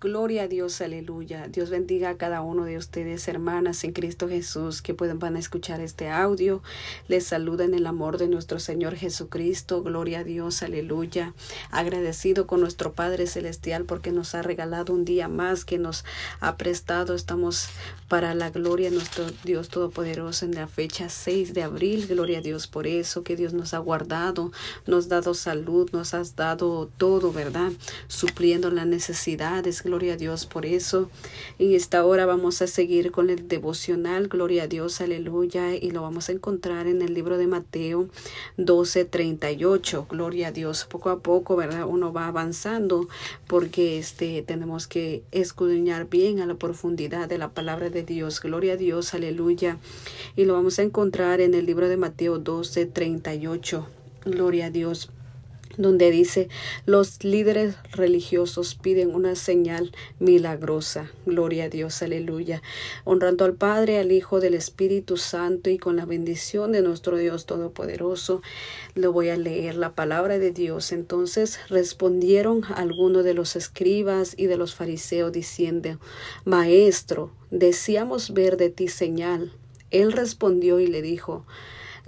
Gloria a Dios, aleluya. Dios bendiga a cada uno de ustedes, hermanas en Cristo Jesús, que puedan van a escuchar este audio. Les saluda en el amor de nuestro Señor Jesucristo. Gloria a Dios, aleluya. Agradecido con nuestro Padre Celestial porque nos ha regalado un día más que nos ha prestado. Estamos para la gloria de nuestro Dios Todopoderoso en la fecha 6 de abril. Gloria a Dios por eso, que Dios nos ha guardado, nos ha dado salud, nos has dado todo, ¿verdad? Supliendo las necesidades Gloria a Dios por eso. En esta hora vamos a seguir con el devocional. Gloria a Dios, aleluya. Y lo vamos a encontrar en el libro de Mateo 12, 38. Gloria a Dios. Poco a poco, ¿verdad? Uno va avanzando porque este, tenemos que escudriñar bien a la profundidad de la palabra de Dios. Gloria a Dios, aleluya. Y lo vamos a encontrar en el libro de Mateo 12, 38. Gloria a Dios donde dice, los líderes religiosos piden una señal milagrosa. Gloria a Dios, aleluya. Honrando al Padre, al Hijo, del Espíritu Santo y con la bendición de nuestro Dios Todopoderoso, le voy a leer la palabra de Dios. Entonces respondieron algunos de los escribas y de los fariseos diciendo, Maestro, deseamos ver de ti señal. Él respondió y le dijo,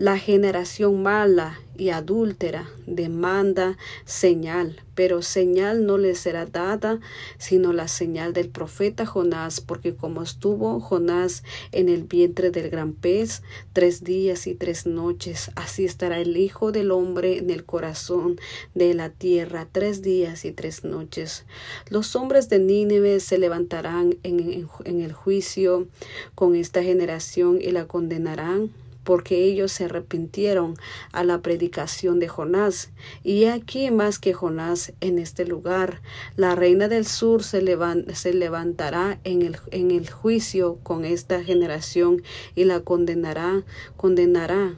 la generación mala y adúltera demanda señal, pero señal no le será dada sino la señal del profeta Jonás, porque como estuvo Jonás en el vientre del gran pez tres días y tres noches, así estará el Hijo del Hombre en el corazón de la tierra tres días y tres noches. Los hombres de Nínive se levantarán en, en el juicio con esta generación y la condenarán porque ellos se arrepintieron a la predicación de Jonás. Y aquí más que Jonás en este lugar, la reina del sur se, levantará en el, en el juicio con esta generación y la condenará, condenará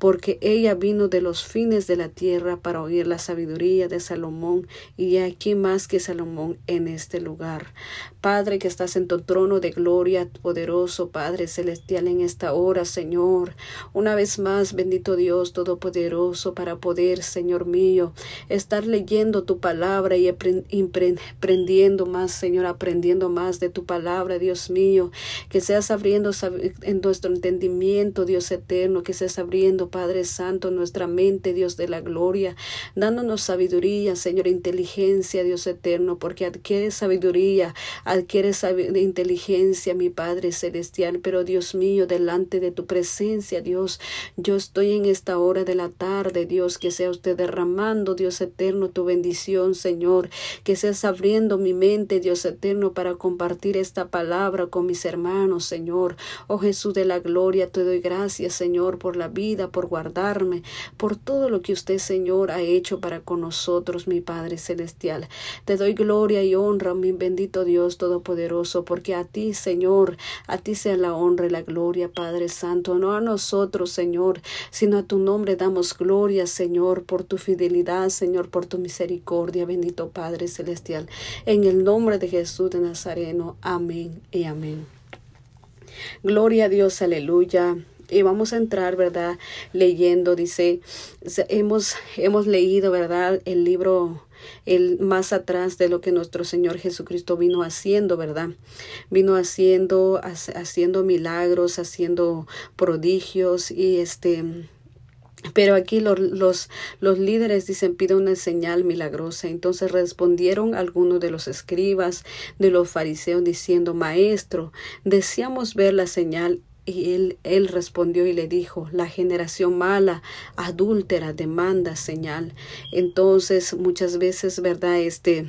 porque ella vino de los fines de la tierra para oír la sabiduría de Salomón, y aquí más que Salomón en este lugar. Padre que estás en tu trono de gloria, poderoso Padre celestial en esta hora, Señor. Una vez más, bendito Dios Todopoderoso, para poder, Señor mío, estar leyendo tu palabra y aprendiendo más, Señor, aprendiendo más de tu palabra, Dios mío, que seas abriendo en nuestro entendimiento, Dios eterno, que seas abriendo Padre Santo, nuestra mente, Dios de la gloria, dándonos sabiduría, Señor, inteligencia, Dios eterno, porque adquiere sabiduría, adquiere inteligencia, mi Padre celestial, pero Dios mío, delante de tu presencia, Dios, yo estoy en esta hora de la tarde, Dios, que sea usted derramando, Dios eterno, tu bendición, Señor, que seas abriendo mi mente, Dios eterno, para compartir esta palabra con mis hermanos, Señor. Oh Jesús de la gloria, te doy gracias, Señor, por la vida, por guardarme, por todo lo que usted, Señor, ha hecho para con nosotros, mi Padre Celestial. Te doy gloria y honra, mi bendito Dios Todopoderoso, porque a ti, Señor, a ti sea la honra y la gloria, Padre Santo, no a nosotros, Señor, sino a tu nombre damos gloria, Señor, por tu fidelidad, Señor, por tu misericordia, bendito Padre Celestial. En el nombre de Jesús de Nazareno. Amén y amén. Gloria a Dios, aleluya. Y vamos a entrar, ¿verdad? Leyendo, dice, hemos, hemos leído, ¿verdad? El libro el más atrás de lo que nuestro Señor Jesucristo vino haciendo, ¿verdad? Vino haciendo, haciendo milagros, haciendo prodigios y este pero aquí los, los, los, líderes dicen pide una señal milagrosa. Entonces respondieron algunos de los escribas, de los fariseos, diciendo, Maestro, deseamos ver la señal y él, él respondió y le dijo, la generación mala, adúltera, demanda señal. Entonces, muchas veces, ¿verdad? Este,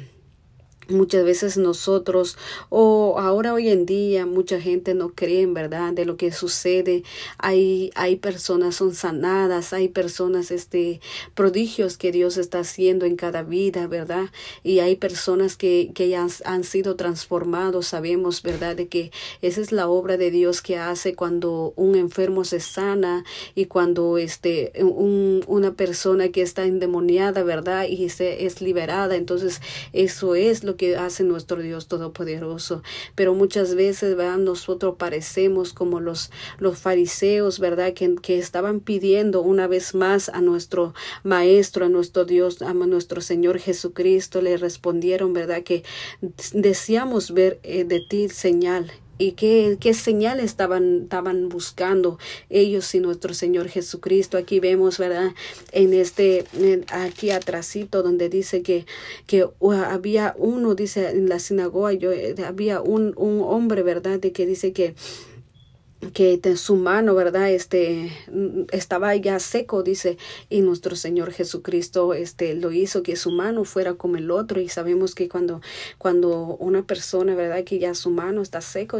Muchas veces nosotros, o ahora hoy en día, mucha gente no cree en verdad de lo que sucede. Hay, hay personas son sanadas, hay personas, este, prodigios que Dios está haciendo en cada vida, ¿verdad? Y hay personas que, que ya han, sido transformados, sabemos, ¿verdad? De que esa es la obra de Dios que hace cuando un enfermo se sana y cuando, este, un, una persona que está endemoniada, ¿verdad? Y se es liberada. Entonces, eso es lo lo que hace nuestro Dios Todopoderoso. Pero muchas veces, ¿verdad? Nosotros parecemos como los, los fariseos, ¿verdad? Que, que estaban pidiendo una vez más a nuestro Maestro, a nuestro Dios, a nuestro Señor Jesucristo. Le respondieron, ¿verdad? Que deseamos ver eh, de ti señal y qué, qué señal estaban, estaban buscando ellos y nuestro Señor Jesucristo. Aquí vemos, ¿verdad? En este, aquí atrásito donde dice que, que había uno, dice en la sinagoga, yo, eh, había un, un hombre, ¿verdad? De que dice que que su mano, ¿verdad? Este estaba ya seco, dice, y nuestro Señor Jesucristo este lo hizo que su mano fuera como el otro y sabemos que cuando cuando una persona, ¿verdad? Que ya su mano está seco,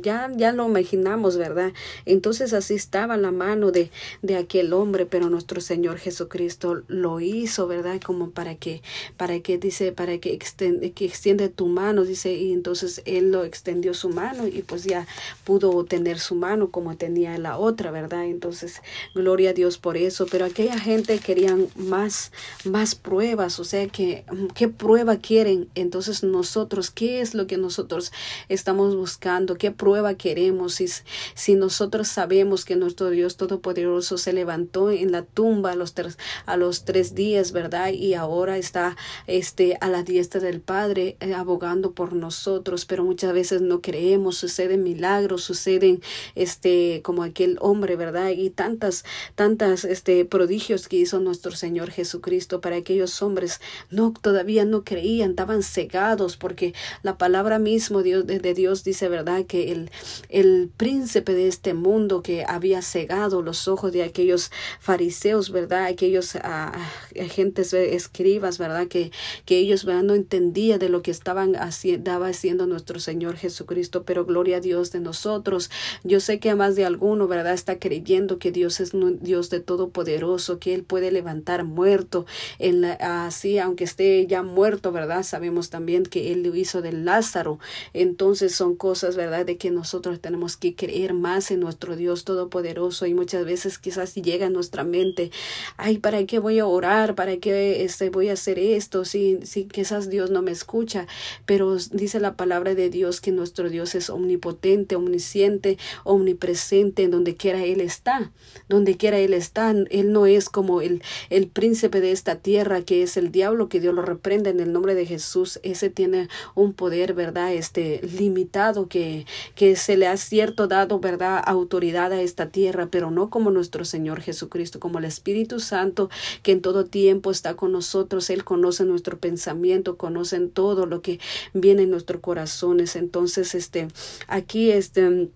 ya ya lo imaginamos, ¿verdad? Entonces así estaba la mano de de aquel hombre, pero nuestro Señor Jesucristo lo hizo, ¿verdad? Como para que para que dice, para que extiende, que extiende tu mano, dice, y entonces él lo extendió su mano y pues ya pudo tener su mano como tenía la otra, ¿verdad? Entonces, gloria a Dios por eso. Pero aquella gente querían más, más pruebas, o sea, que, ¿qué prueba quieren? Entonces, nosotros, ¿qué es lo que nosotros estamos buscando? ¿Qué prueba queremos? Si, si nosotros sabemos que nuestro Dios Todopoderoso se levantó en la tumba a los tres, a los tres días, ¿verdad? Y ahora está este, a la diestra del Padre eh, abogando por nosotros, pero muchas veces no creemos, suceden milagros, suceden este, como aquel hombre, ¿verdad? Y tantas, tantas, este, prodigios que hizo nuestro Señor Jesucristo para aquellos hombres, no, todavía no creían, estaban cegados, porque la palabra mismo Dios, de, Dios dice, ¿verdad? Que el, el príncipe de este mundo que había cegado los ojos de aquellos fariseos, ¿verdad? Aquellos uh, agentes escribas, ¿verdad? Que, que ellos, ¿verdad? No entendían de lo que estaban haciendo, haciendo nuestro Señor Jesucristo, pero gloria a Dios de nosotros. Yo sé que a más de alguno, ¿verdad? Está creyendo que Dios es un Dios de todopoderoso, que Él puede levantar muerto. En así, aunque esté ya muerto, ¿verdad? Sabemos también que Él lo hizo de Lázaro. Entonces son cosas, ¿verdad? De que nosotros tenemos que creer más en nuestro Dios todopoderoso y muchas veces quizás llega a nuestra mente, ay, ¿para qué voy a orar? ¿Para qué este, voy a hacer esto? Si, si quizás Dios no me escucha, pero dice la palabra de Dios que nuestro Dios es omnipotente, omnisciente, omnipresente en donde quiera Él está, donde quiera Él está. Él no es como el, el príncipe de esta tierra que es el diablo, que Dios lo reprenda en el nombre de Jesús. Ese tiene un poder, ¿verdad? Este limitado que, que se le ha cierto dado, ¿verdad? Autoridad a esta tierra, pero no como nuestro Señor Jesucristo, como el Espíritu Santo que en todo tiempo está con nosotros. Él conoce nuestro pensamiento, conoce todo lo que viene en nuestros corazones. Entonces, este, aquí, este,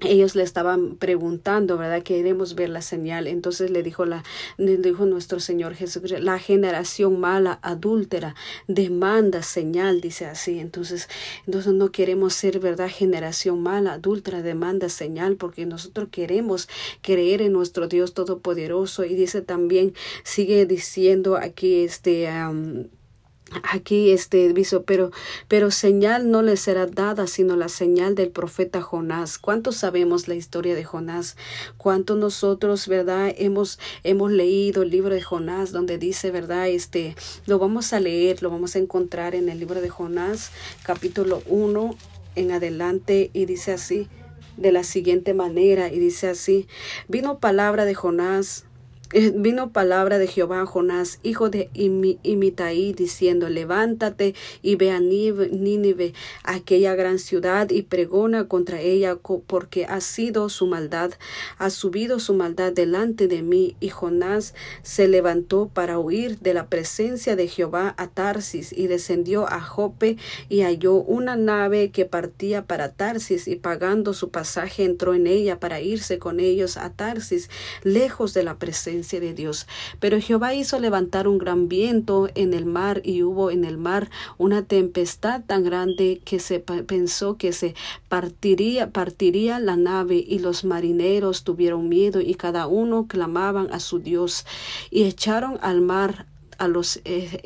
ellos le estaban preguntando, ¿verdad? Queremos ver la señal. Entonces le dijo la, le dijo nuestro Señor Jesucristo, la generación mala, adúltera, demanda señal, dice así. Entonces, entonces no queremos ser, ¿verdad? Generación mala, adúltera, demanda señal, porque nosotros queremos creer en nuestro Dios Todopoderoso. Y dice también, sigue diciendo aquí este Aquí este dice, pero, pero señal no le será dada, sino la señal del profeta Jonás. ¿Cuántos sabemos la historia de Jonás? ¿Cuántos nosotros, verdad, hemos, hemos leído el libro de Jonás, donde dice, verdad, este, lo vamos a leer, lo vamos a encontrar en el libro de Jonás, capítulo 1 en adelante, y dice así, de la siguiente manera, y dice así, vino palabra de Jonás vino palabra de Jehová a Jonás, hijo de Imitaí, diciendo, levántate y ve a Nínive, aquella gran ciudad, y pregona contra ella, porque ha sido su maldad, ha subido su maldad delante de mí. Y Jonás se levantó para huir de la presencia de Jehová a Tarsis, y descendió a Jope, y halló una nave que partía para Tarsis, y pagando su pasaje entró en ella para irse con ellos a Tarsis, lejos de la presencia de Dios. Pero Jehová hizo levantar un gran viento en el mar y hubo en el mar una tempestad tan grande que se pensó que se partiría, partiría la nave y los marineros tuvieron miedo y cada uno clamaban a su Dios y echaron al mar a los eh,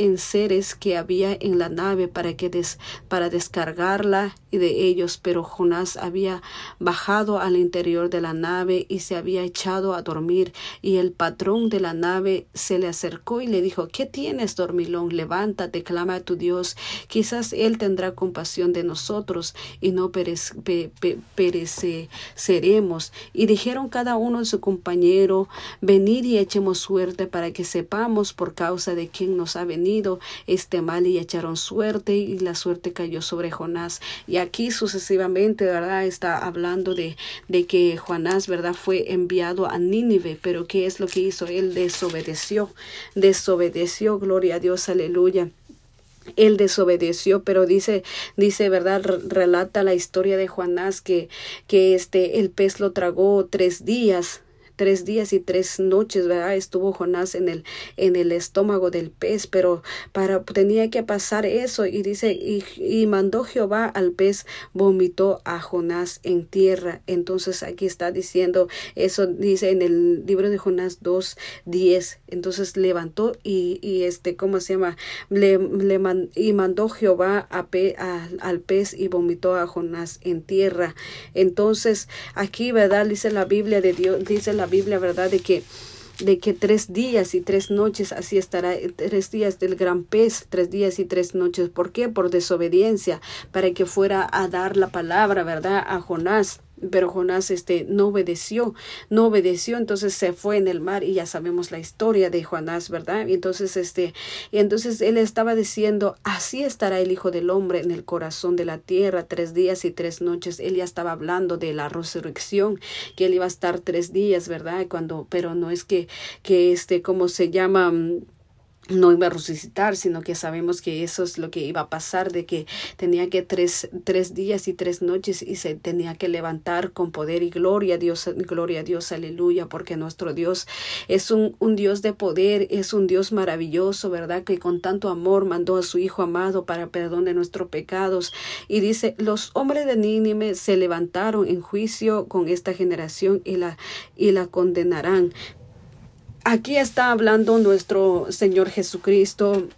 enseres en seres que había en la nave para que des, para descargarla y de ellos, pero Jonás había bajado al interior de la nave y se había echado a dormir, y el patrón de la nave se le acercó y le dijo ¿Qué tienes, dormilón? Levántate, clama a tu Dios, quizás él tendrá compasión de nosotros y no pereceremos. Y dijeron cada uno de su compañero Venid y echemos suerte para que sepamos por causa de quién nos ha venido este mal y echaron suerte y la suerte cayó sobre Jonás y aquí sucesivamente, ¿verdad? Está hablando de, de que Jonás, ¿verdad? Fue enviado a Nínive, pero ¿qué es lo que hizo? Él desobedeció, desobedeció, gloria a Dios, aleluya él desobedeció, pero dice, dice, verdad, relata la historia de Jonás que, que este, el pez lo tragó tres días, tres días y tres noches, ¿verdad? Estuvo Jonás en el, en el estómago del pez, pero para, tenía que pasar eso y dice, y, mandó Jehová al pez, vomitó a Jonás en tierra. Entonces aquí está diciendo, eso dice en el libro de Jonás 2, 10. Entonces levantó y, y este, ¿cómo se llama? Le, le y mandó Jehová pe, al pez y vomitó a Jonás en tierra. Entonces aquí, ¿verdad? Dice la Biblia de Dios, dice la Biblia, ¿verdad? De que de que tres días y tres noches así estará, tres días del gran pez, tres días y tres noches. ¿Por qué? Por desobediencia, para que fuera a dar la palabra, ¿verdad? A Jonás pero Jonás este no obedeció, no obedeció, entonces se fue en el mar y ya sabemos la historia de Jonás, ¿verdad? Y entonces este y entonces él estaba diciendo, así estará el hijo del hombre en el corazón de la tierra tres días y tres noches. Él ya estaba hablando de la resurrección, que él iba a estar tres días, ¿verdad? Cuando pero no es que que este cómo se llama no iba a resucitar, sino que sabemos que eso es lo que iba a pasar, de que tenía que tres, tres días y tres noches y se tenía que levantar con poder y gloria a Dios, gloria a Dios, aleluya, porque nuestro Dios es un, un Dios de poder, es un Dios maravilloso, ¿verdad? Que con tanto amor mandó a su Hijo amado para perdón de nuestros pecados. Y dice, los hombres de Nínive se levantaron en juicio con esta generación y la, y la condenarán. Aquí está hablando nuestro Señor Jesucristo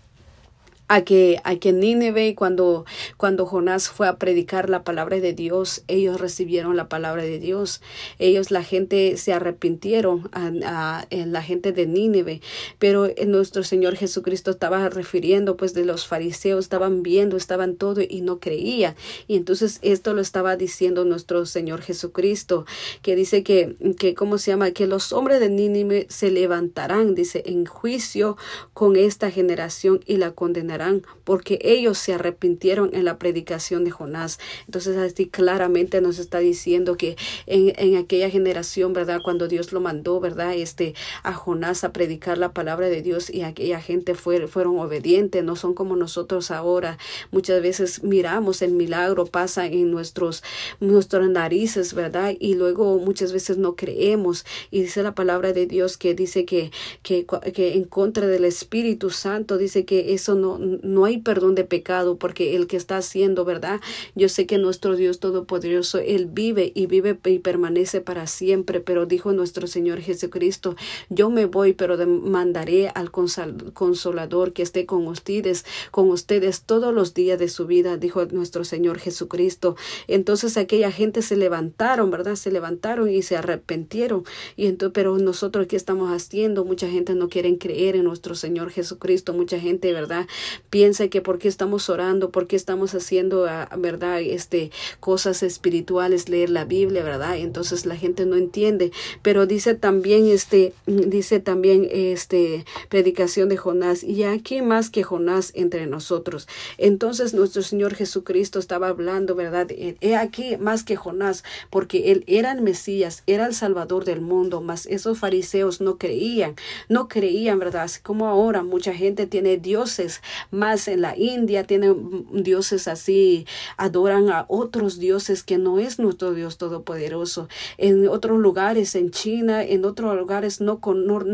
a que, a que Nínive, cuando, cuando Jonás fue a predicar la palabra de Dios, ellos recibieron la palabra de Dios. Ellos, la gente, se arrepintieron a, la gente de Nínive. Pero nuestro Señor Jesucristo estaba refiriendo, pues, de los fariseos, estaban viendo, estaban todo y no creían. Y entonces esto lo estaba diciendo nuestro Señor Jesucristo, que dice que, que ¿cómo se llama? Que los hombres de Nínive se levantarán, dice, en juicio con esta generación y la condenarán porque ellos se arrepintieron en la predicación de Jonás. Entonces así claramente nos está diciendo que en, en aquella generación, ¿verdad? Cuando Dios lo mandó, ¿verdad? Este a Jonás a predicar la palabra de Dios y aquella gente fue, fueron obedientes, no son como nosotros ahora. Muchas veces miramos el milagro pasa en nuestros, nuestras narices, ¿verdad? Y luego muchas veces no creemos. Y dice la palabra de Dios que dice que, que, que en contra del Espíritu Santo, dice que eso no, no hay perdón de pecado porque el que está haciendo, ¿verdad? Yo sé que nuestro Dios Todopoderoso, Él vive y vive y permanece para siempre, pero dijo nuestro Señor Jesucristo, yo me voy, pero mandaré al consolador que esté con ustedes, con ustedes todos los días de su vida, dijo nuestro Señor Jesucristo. Entonces aquella gente se levantaron, ¿verdad? Se levantaron y se arrepintieron. Y entonces, pero nosotros qué estamos haciendo? Mucha gente no quiere creer en nuestro Señor Jesucristo, mucha gente, ¿verdad? Piensa que por qué estamos orando, por qué estamos haciendo, ah, ¿verdad? Este, cosas espirituales, leer la Biblia, ¿verdad? Entonces la gente no entiende. Pero dice también, este, dice también, este, predicación de Jonás, y aquí más que Jonás entre nosotros. Entonces nuestro Señor Jesucristo estaba hablando, ¿verdad? He aquí más que Jonás, porque él era el Mesías, era el Salvador del mundo, mas esos fariseos no creían, no creían, ¿verdad? como ahora mucha gente tiene dioses más en la India tienen dioses así, adoran a otros dioses que no es nuestro Dios todopoderoso. En otros lugares, en China, en otros lugares no,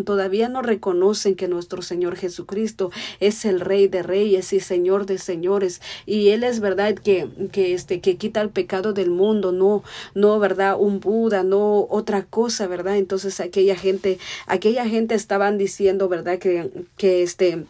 todavía no reconocen que nuestro Señor Jesucristo es el Rey de Reyes y Señor de Señores y él es verdad que que este que quita el pecado del mundo, no no verdad un Buda, no otra cosa, verdad. Entonces aquella gente aquella gente estaban diciendo verdad que que este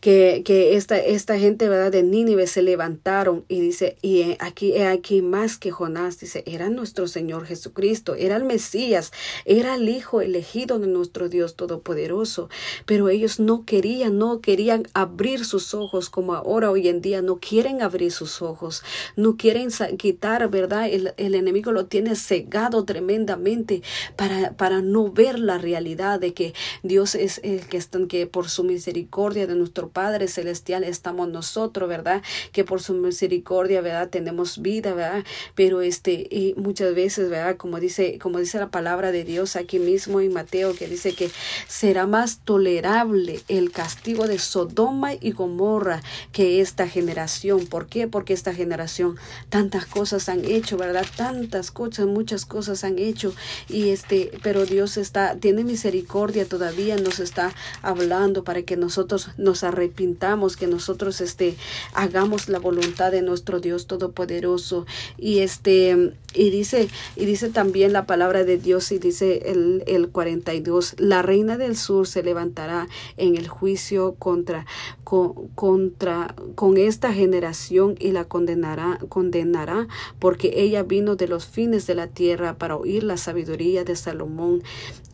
que, que esta, esta gente verdad de Nínive se levantaron y dice y aquí aquí más que Jonás dice era nuestro Señor Jesucristo era el Mesías era el hijo elegido de nuestro Dios todopoderoso. Pero ellos no querían no querían abrir sus ojos como ahora hoy en día no quieren abrir sus ojos no quieren quitar verdad el, el enemigo lo tiene cegado tremendamente para para no ver la realidad de que Dios es el que están que por su misericordia nuestro Padre Celestial estamos nosotros, ¿verdad? Que por su misericordia, ¿verdad? Tenemos vida, ¿verdad? Pero este, y muchas veces, ¿verdad? Como dice, como dice la palabra de Dios aquí mismo en Mateo, que dice que será más tolerable el castigo de Sodoma y Gomorra que esta generación. ¿Por qué? Porque esta generación tantas cosas han hecho, ¿verdad? Tantas cosas, muchas cosas han hecho. Y este, pero Dios está, tiene misericordia todavía, nos está hablando para que nosotros nos arrepintamos, que nosotros este, hagamos la voluntad de nuestro Dios Todopoderoso. Y este, y dice, y dice también la palabra de Dios, y dice el, el 42, la reina del sur se levantará en el juicio contra, con, contra, con esta generación y la condenará, condenará, porque ella vino de los fines de la tierra para oír la sabiduría de Salomón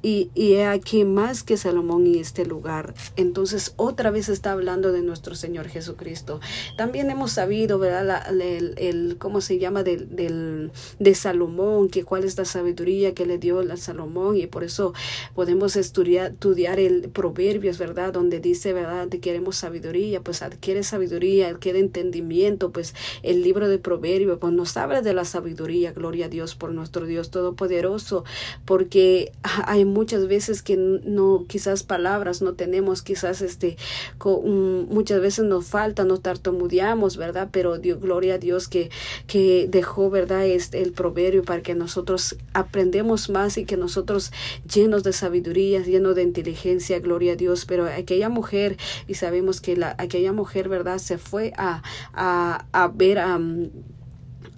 y, y aquí más que Salomón en este lugar. Entonces, otra vez está hablando de nuestro Señor Jesucristo. También hemos sabido, ¿verdad? el, el, ¿cómo se llama? Del, del, de Salomón, que cuál es la sabiduría que le dio a Salomón. Y por eso podemos estudiar, estudiar el Proverbios, ¿verdad? Donde dice, ¿verdad? Queremos sabiduría, pues adquiere sabiduría, adquiere entendimiento. Pues el libro de Proverbios, pues nos habla de la sabiduría. Gloria a Dios por nuestro Dios Todopoderoso. Porque hay muchas veces que no, quizás palabras no tenemos, quizás este, muchas veces nos falta, nos tartamudeamos, ¿verdad? Pero Dios, gloria a Dios que, que dejó, ¿verdad? Este, el proverbio para que nosotros aprendemos más y que nosotros llenos de sabiduría, llenos de inteligencia, gloria a Dios. Pero aquella mujer, y sabemos que la, aquella mujer, ¿verdad? Se fue a, a, a ver a,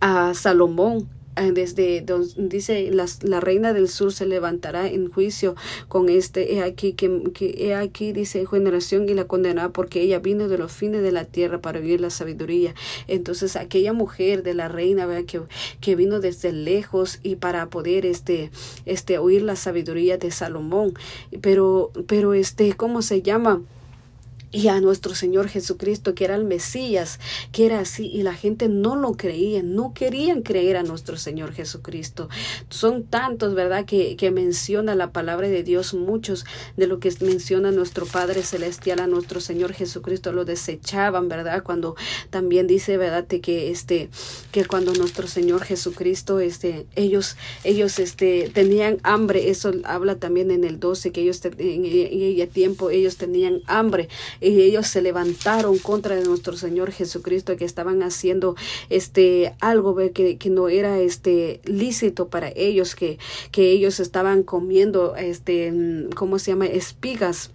a Salomón desde donde dice la reina del sur se levantará en juicio con este he aquí que, que he aquí dice generación y la condenará porque ella vino de los fines de la tierra para vivir la sabiduría entonces aquella mujer de la reina ¿verdad? que, que vino desde lejos y para poder este este oír la sabiduría de Salomón pero pero este cómo se llama y a nuestro Señor Jesucristo, que era el Mesías, que era así, y la gente no lo creía, no querían creer a nuestro Señor Jesucristo. Son tantos, ¿verdad?, que, que menciona la palabra de Dios, muchos de lo que menciona nuestro Padre Celestial a nuestro Señor Jesucristo lo desechaban, ¿verdad? Cuando también dice, ¿verdad?, que este, que cuando nuestro Señor Jesucristo, este, ellos, ellos, este, tenían hambre, eso habla también en el 12, que ellos, en, en, tiempo, ellos tenían hambre y ellos se levantaron contra de nuestro Señor Jesucristo que estaban haciendo este algo que, que no era este lícito para ellos que, que ellos estaban comiendo este cómo se llama espigas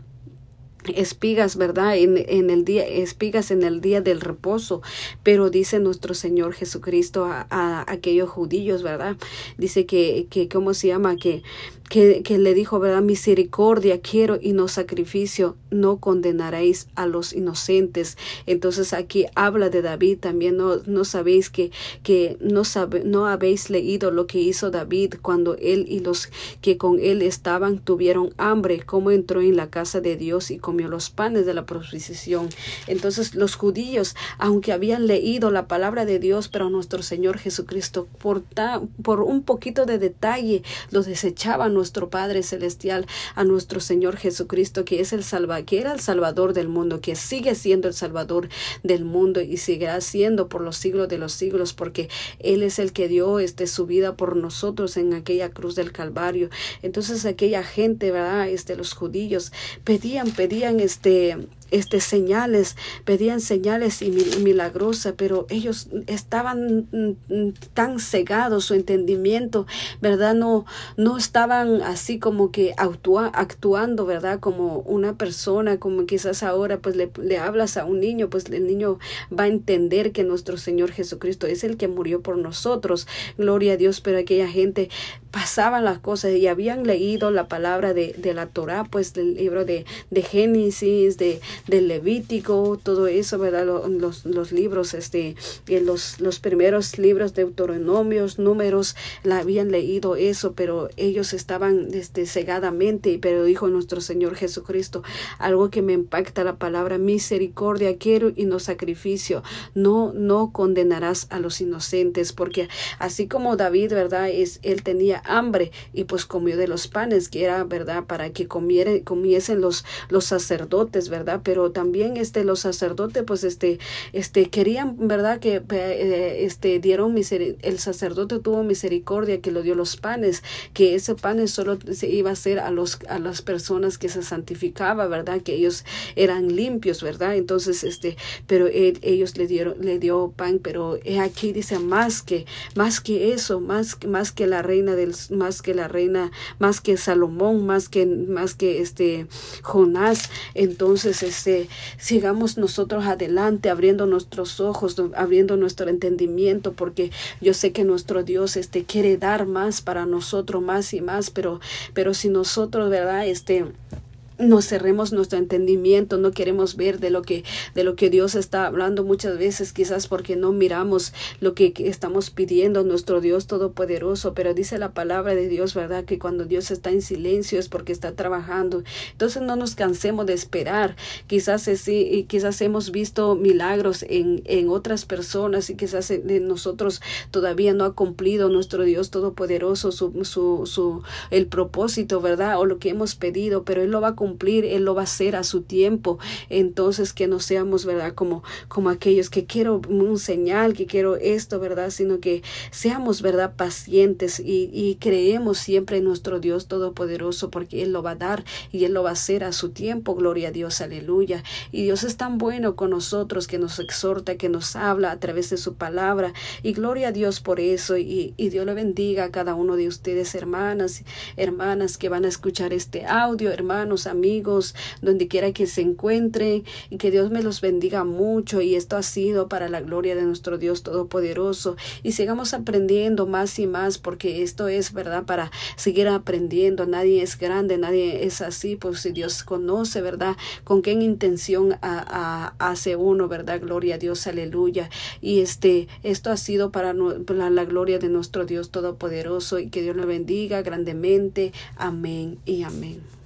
espigas, ¿verdad? En, en, el día, espigas en el día del reposo, pero dice nuestro Señor Jesucristo a, a aquellos judíos, ¿verdad? Dice que, que, ¿cómo se llama? Que, que, que, le dijo, ¿verdad? Misericordia quiero y no sacrificio, no condenaréis a los inocentes. Entonces aquí habla de David, también no, no sabéis que, que no, sabe, no habéis leído lo que hizo David cuando él y los que con él estaban tuvieron hambre, cómo entró en la casa de Dios y comió los panes de la proposición. Entonces los judíos, aunque habían leído la palabra de Dios, pero nuestro Señor Jesucristo, por, por un poquito de detalle, los desechaban nuestro Padre Celestial, a nuestro Señor Jesucristo, que es el salva, que era el Salvador del mundo, que sigue siendo el Salvador del mundo y seguirá siendo por los siglos de los siglos, porque Él es el que dio este, su vida por nosotros en aquella cruz del Calvario. Entonces aquella gente, ¿verdad? Este, los judíos pedían, pedían este este, señales, pedían señales y milagrosas, pero ellos estaban mm, tan cegados, su entendimiento, ¿verdad? No, no estaban así como que actuando, ¿verdad? Como una persona, como quizás ahora pues le, le hablas a un niño, pues el niño va a entender que nuestro Señor Jesucristo es el que murió por nosotros, gloria a Dios, pero aquella gente pasaban las cosas y habían leído la palabra de, de la Torah, pues del libro de, de Génesis, de, del Levítico, todo eso, ¿verdad? Los, los libros, este, los, los primeros libros de Deuteronomios, números, la habían leído eso, pero ellos estaban este, cegadamente, pero dijo nuestro Señor Jesucristo, algo que me impacta la palabra misericordia quiero y no sacrificio, no, no condenarás a los inocentes, porque así como David, ¿verdad? Es, él tenía hambre y pues comió de los panes, que era, ¿verdad? Para que comiere, comiesen los, los sacerdotes, ¿verdad? Pero también este, los sacerdotes, pues este, este, querían, ¿verdad? Que eh, este, dieron el sacerdote tuvo misericordia que lo dio los panes, que ese pan solo se iba a hacer a los, a las personas que se santificaba, ¿verdad? Que ellos eran limpios, ¿verdad? Entonces, este, pero ellos le dieron, le dio pan, pero aquí dice más que, más que eso, más, más que la reina del, más que la reina, más que Salomón, más que, más que este Jonás. Entonces, este, sigamos nosotros adelante, abriendo nuestros ojos, abriendo nuestro entendimiento, porque yo sé que nuestro Dios, este, quiere dar más para nosotros, más y más, pero, pero si nosotros, ¿verdad? Este, no cerremos nuestro entendimiento, no queremos ver de lo que de lo que Dios está hablando muchas veces, quizás porque no miramos lo que estamos pidiendo nuestro Dios todopoderoso, pero dice la palabra de Dios, ¿verdad? Que cuando Dios está en silencio es porque está trabajando. Entonces no nos cansemos de esperar. Quizás sí, quizás hemos visto milagros en, en otras personas y quizás en nosotros todavía no ha cumplido nuestro Dios todopoderoso su, su, su el propósito, ¿verdad? O lo que hemos pedido, pero él lo va a cumplir, Él lo va a hacer a su tiempo. Entonces, que no seamos, ¿verdad? Como, como aquellos que quiero un señal, que quiero esto, ¿verdad? Sino que seamos, ¿verdad? Pacientes y, creemos siempre en nuestro Dios Todopoderoso porque Él lo va a dar y Él lo va a hacer a su tiempo. Gloria a Dios, aleluya. Y Dios es tan bueno con nosotros que nos exhorta, que nos habla a través de su palabra. Y gloria a Dios por eso. Y, y Dios le bendiga a cada uno de ustedes, hermanas, hermanas que van a escuchar este audio, hermanos, amigos, donde quiera que se encuentren y que Dios me los bendiga mucho y esto ha sido para la gloria de nuestro Dios Todopoderoso. Y sigamos aprendiendo más y más porque esto es verdad para seguir aprendiendo, nadie es grande, nadie es así, pues si Dios conoce, verdad, con qué intención hace uno, verdad, gloria a Dios, aleluya. Y este, esto ha sido para, para la gloria de nuestro Dios Todopoderoso y que Dios lo bendiga grandemente, amén y amén.